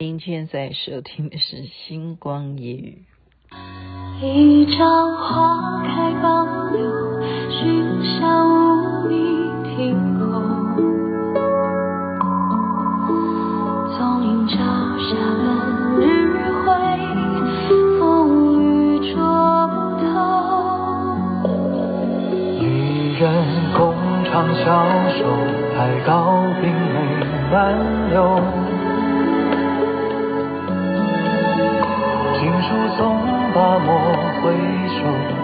今天在收听的是《星光夜语》。一朝花开放柳，寻香无觅庭后。纵饮朝霞奔日晖，风雨捉不透。一人共长相守，太高冰泪难留。书送罢莫回首，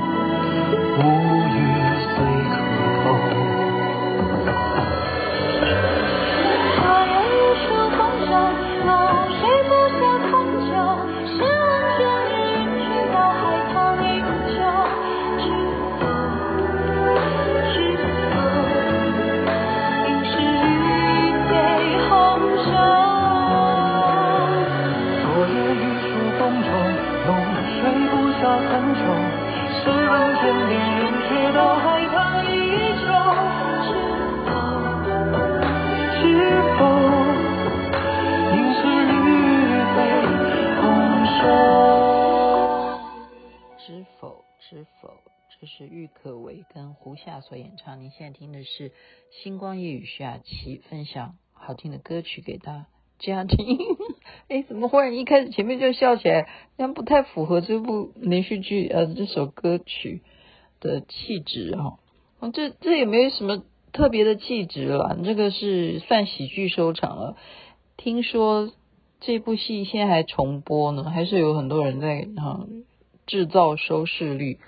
郁可唯跟胡夏所演唱，您现在听的是《星光夜雨》，徐雅琪分享好听的歌曲给大家听。哎，怎么忽然一开始前面就笑起来？这样不太符合这部连续剧呃这首歌曲的气质哈。哦，这这也没什么特别的气质了，这个是算喜剧收场了。听说这部戏现在还重播呢，还是有很多人在哈制造收视率。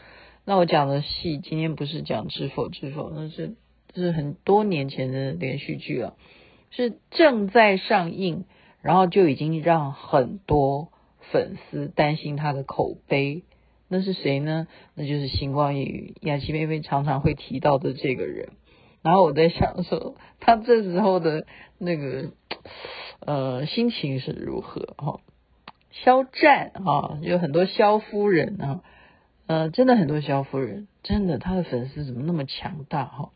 那我讲的戏，今天不是讲《知否知否》，那是是很多年前的连续剧了，是正在上映，然后就已经让很多粉丝担心他的口碑。那是谁呢？那就是星光夜语雅琪妹妹常常会提到的这个人。然后我在想说，他这时候的那个呃心情是如何？哈，肖战哈，有很多肖夫人啊。呃，真的很多萧夫人，真的他的粉丝怎么那么强大哈？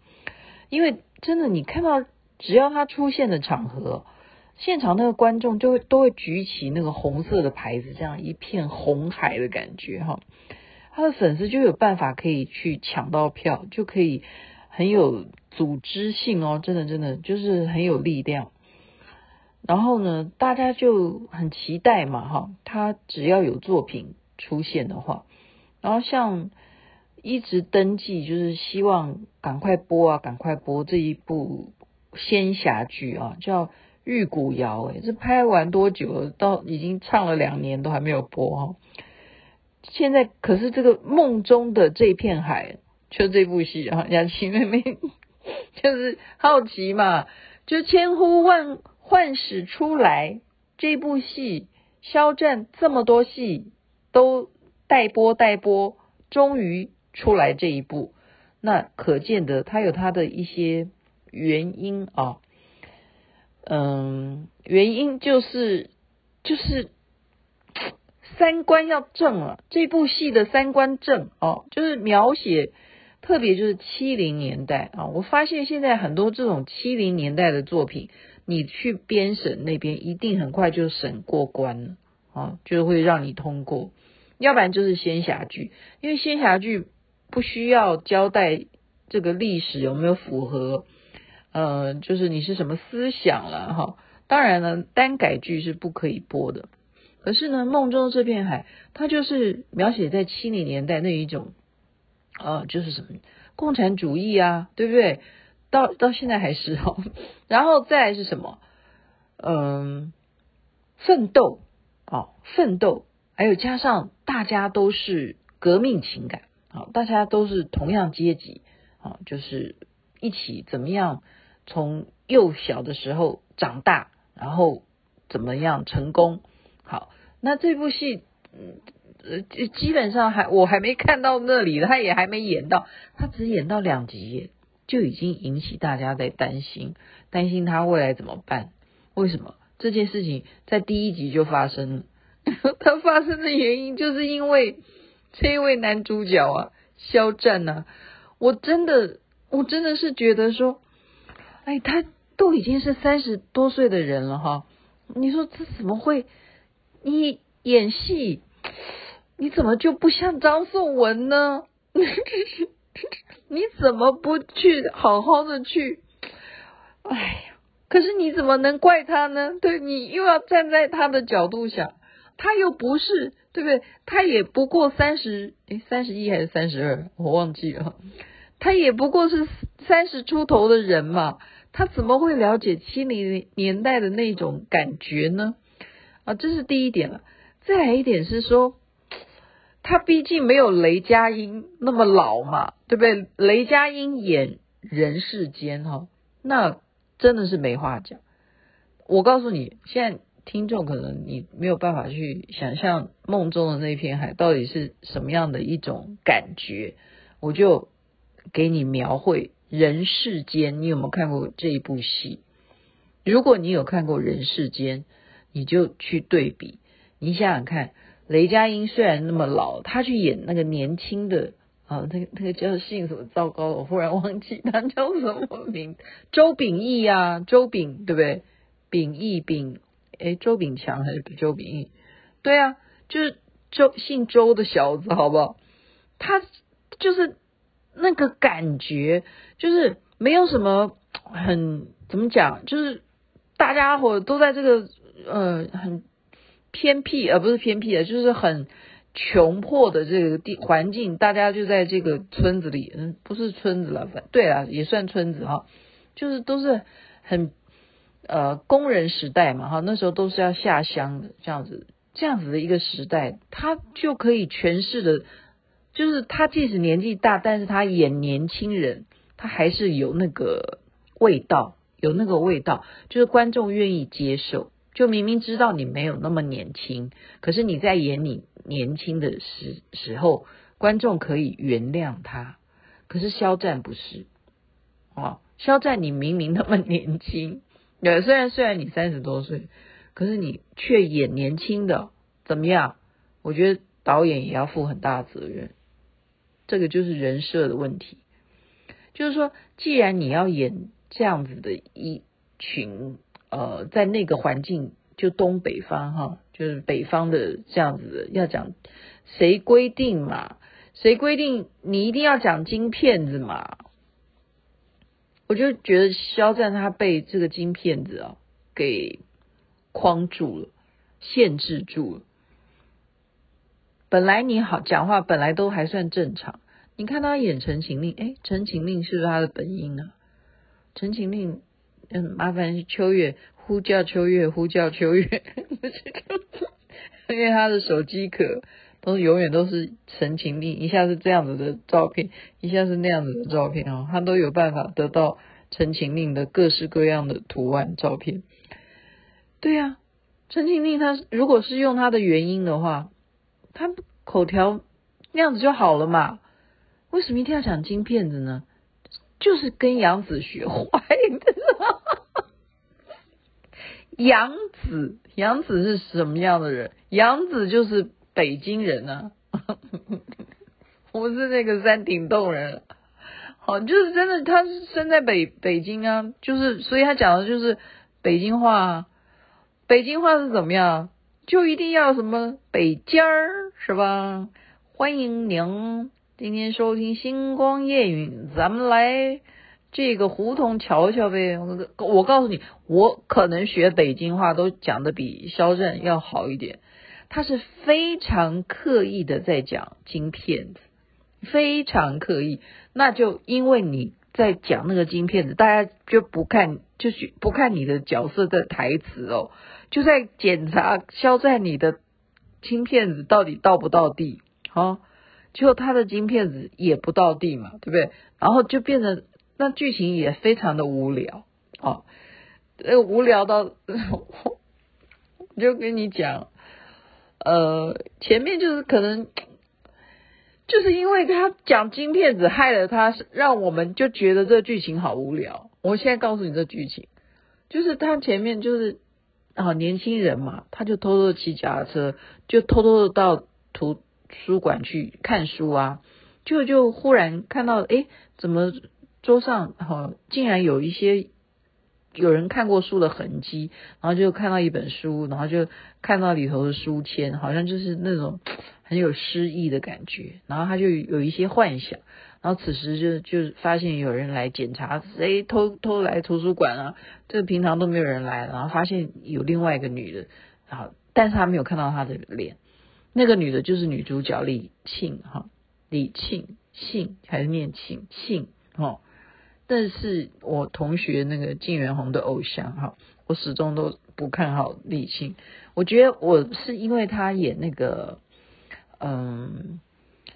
因为真的你看到只要他出现的场合，现场那个观众就会都会举起那个红色的牌子，这样一片红海的感觉哈。他的粉丝就有办法可以去抢到票，就可以很有组织性哦，真的真的就是很有力量。然后呢，大家就很期待嘛哈，他只要有作品出现的话。然后像一直登记，就是希望赶快播啊，赶快播这一部仙侠剧啊，叫《玉骨遥》哎，这拍完多久了？到已经唱了两年都还没有播哈。现在可是这个梦中的这片海，就这部戏啊，雅琪妹妹 就是好奇嘛，就千呼万唤始出来这部戏，肖战这么多戏都。待播待播，终于出来这一部，那可见得它有它的一些原因啊，嗯，原因就是就是三观要正了，这部戏的三观正哦，就是描写特别就是七零年代啊，我发现现在很多这种七零年代的作品，你去编审那边一定很快就审过关了啊，就会让你通过。要不然就是仙侠剧，因为仙侠剧不需要交代这个历史有没有符合，呃，就是你是什么思想了哈。当然了，单改剧是不可以播的。可是呢，梦中这片海，它就是描写在七零年代那一种，呃，就是什么共产主义啊，对不对？到到现在还是哈。然后再是什么？嗯，奋斗啊，奋斗。还有加上大家都是革命情感啊，大家都是同样阶级啊，就是一起怎么样从幼小的时候长大，然后怎么样成功。好，那这部戏嗯呃基本上还我还没看到那里，他也还没演到，他只演到两集就已经引起大家在担心，担心他未来怎么办？为什么这件事情在第一集就发生？他发生的原因就是因为这一位男主角啊，肖战呐，我真的，我真的是觉得说，哎，他都已经是三十多岁的人了哈，你说这怎么会？你演戏，你怎么就不像张颂文呢？你怎么不去好好的去？哎呀，可是你怎么能怪他呢？对，你又要站在他的角度想，他又不是，对不对？他也不过三十，诶，三十一还是三十二？我忘记了。他也不过是三十出头的人嘛，他怎么会了解七零年代的那种感觉呢？啊，这是第一点了。再来一点是说，他毕竟没有雷佳音那么老嘛，对不对？雷佳音演人世间哈，那真的是没话讲。我告诉你，现在听众可能你没有办法去想象梦中的那片海到底是什么样的一种感觉，我就。给你描绘人世间，你有没有看过这一部戏？如果你有看过人世间，你就去对比。你想想看，雷佳音虽然那么老，他去演那个年轻的啊，那个那个叫姓什么？糟糕，我忽然忘记他叫什么名。周秉义啊，周秉对不对？秉义秉，哎，周炳强还是周炳义？对啊，就是周姓周的小子，好不好？他就是。那个感觉就是没有什么很怎么讲，就是大家伙都在这个呃很偏僻，而、呃、不是偏僻的，就是很穷迫的这个地环境，大家就在这个村子里，嗯，不是村子了，对啊，也算村子哈，就是都是很呃工人时代嘛哈，那时候都是要下乡的这样子，这样子的一个时代，他就可以诠释的。就是他即使年纪大，但是他演年轻人，他还是有那个味道，有那个味道，就是观众愿意接受。就明明知道你没有那么年轻，可是你在演你年轻的时时候，观众可以原谅他。可是肖战不是，哦，肖战你明明那么年轻，对，虽然虽然你三十多岁，可是你却演年轻的，怎么样？我觉得导演也要负很大的责任。这个就是人设的问题，就是说，既然你要演这样子的一群，呃，在那个环境，就东北方哈，就是北方的这样子的，要讲谁规定嘛？谁规定你一定要讲京片子嘛？我就觉得肖战他被这个金片子啊给框住了，限制住了。本来你好讲话，本来都还算正常。你看他演《陈情令》，哎，《陈情令》是不是他的本音呢？《陈情令》嗯，麻烦秋月呼叫秋月呼叫秋月，因为他的手机壳都永远都是《陈情令》，一下是这样子的照片，一下是那样子的照片哦，他都有办法得到《陈情令》的各式各样的图案照片。对呀，《陈情令》他如果是用他的原音的话。他口条那样子就好了嘛？为什么一定要讲金片子呢？就是跟杨紫学坏的。杨紫，杨紫是什么样的人？杨紫就是北京人啊，我是那个山顶洞人。好，就是真的，他是生在北北京啊，就是所以他讲的就是北京话。北京话是怎么样？就一定要什么北京儿是吧？欢迎您今天收听星光夜语，咱们来这个胡同瞧瞧呗。我告诉你，我可能学北京话都讲的比肖战要好一点。他是非常刻意的在讲金片子，非常刻意。那就因为你在讲那个金片子，大家就不看，就是不看你的角色的台词哦。就在检查肖战你的金片子到底到不到地，哦，结果他的金片子也不到地嘛，对不对？然后就变成那剧情也非常的无聊，哦，呃，无聊到，我就跟你讲，呃，前面就是可能就是因为他讲金片子害了他，让我们就觉得这剧情好无聊。我现在告诉你这剧情，就是他前面就是。啊，年轻人嘛，他就偷偷的骑脚踏车，就偷偷的到图书馆去看书啊，就就忽然看到，哎，怎么桌上哈、啊、竟然有一些有人看过书的痕迹，然后就看到一本书，然后就看到里头的书签，好像就是那种很有诗意的感觉，然后他就有一些幻想，然后此时就就发现有人来检查，谁偷偷来图书馆啊？这平常都没有人来，然后发现有另外一个女的，然后但是他没有看到她的脸，那个女的就是女主角李沁哈，李沁沁还是念沁沁哦。但是我同学那个金元红的偶像哈，我始终都不看好李沁。我觉得我是因为他演那个嗯《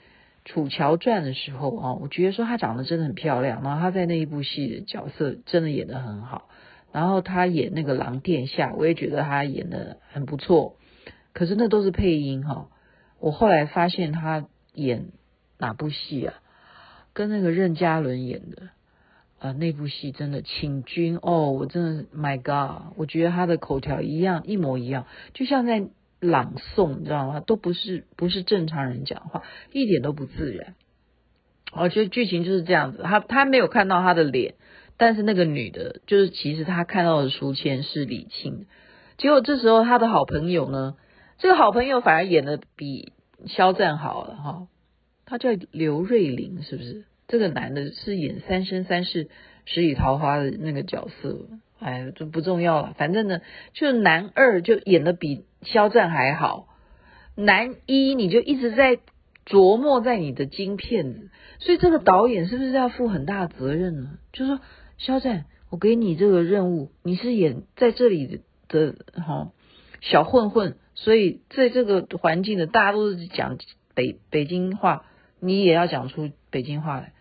楚乔传》的时候啊，我觉得说他长得真的很漂亮，然后他在那一部戏的角色真的演得很好。然后他演那个狼殿下，我也觉得他演得很不错。可是那都是配音哈。我后来发现他演哪部戏啊？跟那个任嘉伦演的。啊、那部戏真的，请君哦，我真的，My God，我觉得他的口条一样，一模一样，就像在朗诵，你知道吗？都不是不是正常人讲话，一点都不自然。我觉得剧情就是这样子，他他没有看到他的脸，但是那个女的，就是其实他看到的书签是李沁，结果这时候他的好朋友呢，这个好朋友反而演的比肖战好了哈，他叫刘瑞麟，是不是？这个男的是演《三生三世十里桃花》的那个角色，哎，这不重要了。反正呢，就男二就演的比肖战还好，男一你就一直在琢磨在你的金片子，所以这个导演是不是要负很大责任呢？就是说，肖战，我给你这个任务，你是演在这里的哈小混混，所以在这个环境的大家都是讲北北京话，你也要讲出北京话来。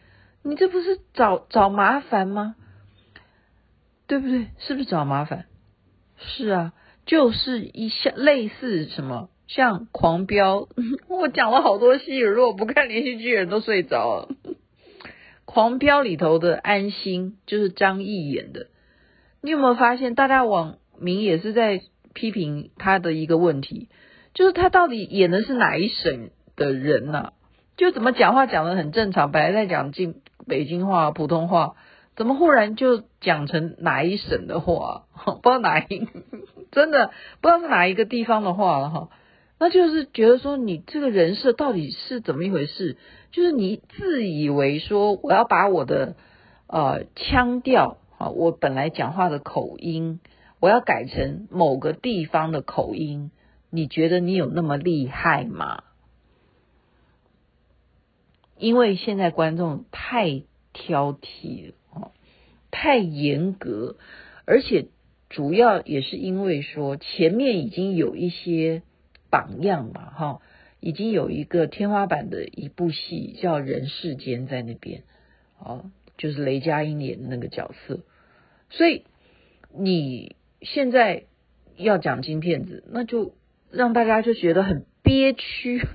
你这不是找找麻烦吗？对不对？是不是找麻烦？是啊，就是一像类似什么像狂飙，我讲了好多戏，如果不看连续剧，人都睡着了。狂飙里头的安心就是张译演的，你有没有发现？大家网民也是在批评他的一个问题，就是他到底演的是哪一省的人呢、啊？就怎么讲话讲得很正常，本来在讲进。北京话、普通话，怎么忽然就讲成哪一省的话？不知道哪一，真的不知道是哪一个地方的话了哈。那就是觉得说，你这个人设到底是怎么一回事？就是你自以为说，我要把我的呃腔调啊，我本来讲话的口音，我要改成某个地方的口音。你觉得你有那么厉害吗？因为现在观众太挑剔了哦，太严格，而且主要也是因为说前面已经有一些榜样嘛，哈，已经有一个天花板的一部戏叫《人世间》在那边，哦，就是雷佳音演的那个角色，所以你现在要讲金片子，那就让大家就觉得很。憋屈，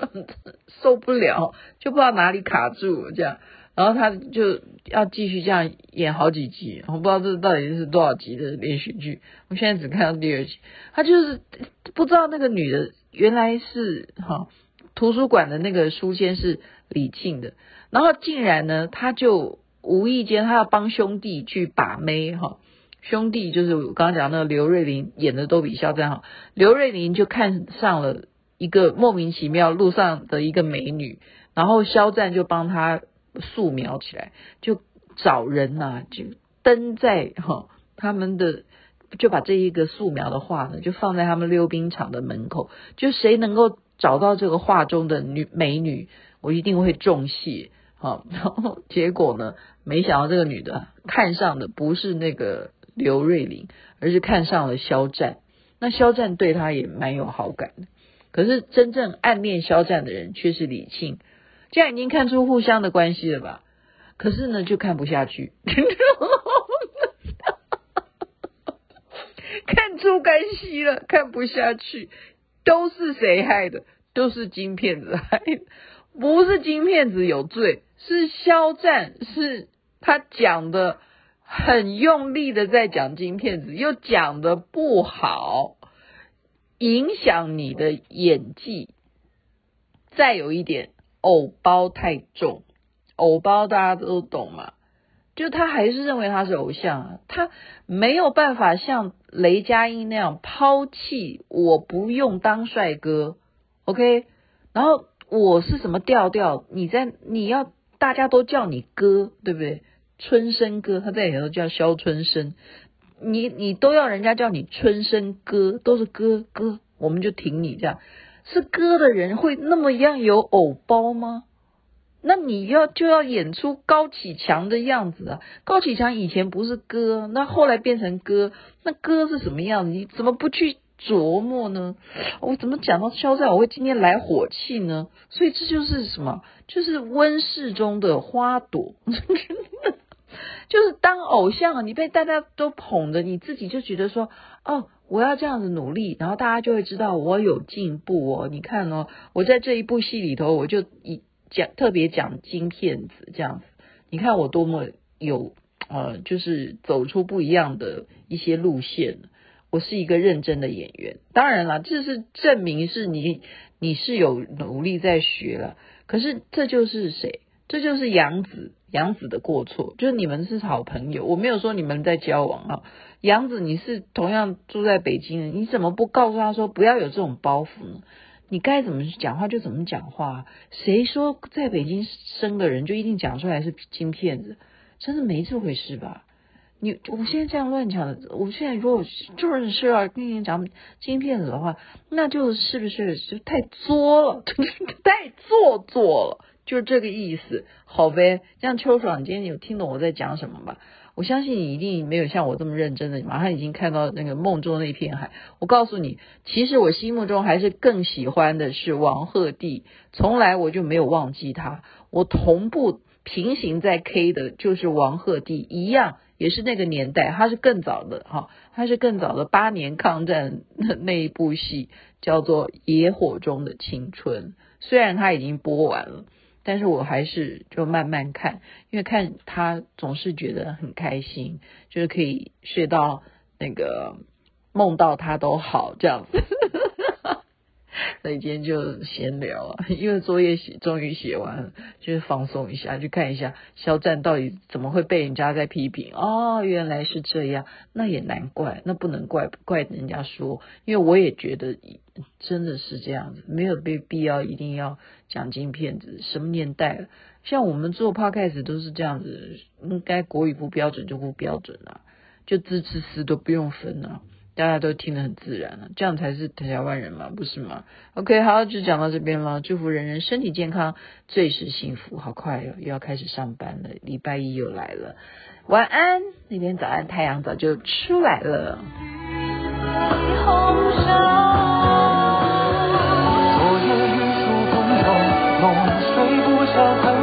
受不了，就不知道哪里卡住这样，然后他就要继续这样演好几集，我不知道这到底是多少集的连续剧，我现在只看到第二集，他就是不知道那个女的原来是哈图书馆的那个书签是李沁的，然后竟然呢，他就无意间他要帮兄弟去把妹哈。兄弟就是我刚刚讲那个刘瑞麟演的都比肖战好，刘瑞麟就看上了。一个莫名其妙路上的一个美女，然后肖战就帮他素描起来，就找人呐、啊，就登在哈、哦、他们的，就把这一个素描的画呢，就放在他们溜冰场的门口，就谁能够找到这个画中的女美女，我一定会重谢。好、哦，然后结果呢，没想到这个女的看上的不是那个刘瑞麟，而是看上了肖战，那肖战对他也蛮有好感的。可是真正暗恋肖战的人却是李沁，这样已经看出互相的关系了吧？可是呢，就看不下去，看出关系了，看不下去，都是谁害的？都是金片子害，不是金片子有罪，是肖战，是他讲的很用力的在讲金片子，又讲的不好。影响你的演技，再有一点，偶包太重，偶包大家都懂嘛，就他还是认为他是偶像，他没有办法像雷佳音那样抛弃我不用当帅哥，OK，然后我是什么调调？你在你要大家都叫你哥，对不对？春生哥，他在里头叫肖春生，你你都要人家叫你春生哥，都是哥哥，我们就挺你这样。是哥的人会那么样有偶包吗？那你要就要演出高启强的样子啊！高启强以前不是哥，那后来变成哥，那哥是什么样子？你怎么不去琢磨呢？我怎么讲到肖战，我会今天来火气呢？所以这就是什么？就是温室中的花朵，就是当偶像，你被大家都捧着，你自己就觉得说，哦，我要这样子努力，然后大家就会知道我有进步哦。你看哦，我在这一部戏里头，我就以。讲特别讲金片子这样子，你看我多么有呃，就是走出不一样的一些路线。我是一个认真的演员，当然了，这是证明是你你是有努力在学了。可是这就是谁？这就是杨子，杨子的过错，就是你们是好朋友，我没有说你们在交往啊。杨子，你是同样住在北京的，你怎么不告诉他说不要有这种包袱呢？你该怎么讲话就怎么讲话，谁说在北京生的人就一定讲出来是金片子？真的没这回事吧？你我现在这样乱讲的，我现在如果就是是要跟你讲金片子的话，那就是不是就太作了，太做作了，就这个意思。好呗，像秋爽，你今天有听懂我在讲什么吧？我相信你一定没有像我这么认真的，马上已经看到那个梦中那片海。我告诉你，其实我心目中还是更喜欢的是王鹤棣，从来我就没有忘记他。我同步平行在 K 的就是王鹤棣，一样也是那个年代，他是更早的哈，他是更早的八年抗战的那一部戏叫做《野火中的青春》，虽然他已经播完了。但是我还是就慢慢看，因为看他总是觉得很开心，就是可以睡到那个梦到他都好这样子。所以今天就闲聊啊，因为作业写终于写完了，就是放松一下，去看一下肖战到底怎么会被人家在批评哦，原来是这样，那也难怪，那不能怪怪人家说，因为我也觉得真的是这样子，没有必必要一定要讲金片子，什么年代了，像我们做 podcast 都是这样子，应该国语不标准就不标准啊，就字词词都不用分啊。大家都听得很自然了，这样才是台湾人嘛，不是吗？OK，好，就讲到这边了。祝福人人身体健康，最是幸福。好快哦，又要开始上班了，礼拜一又来了。晚安，那天早安，太阳早就出来了。梦睡不消。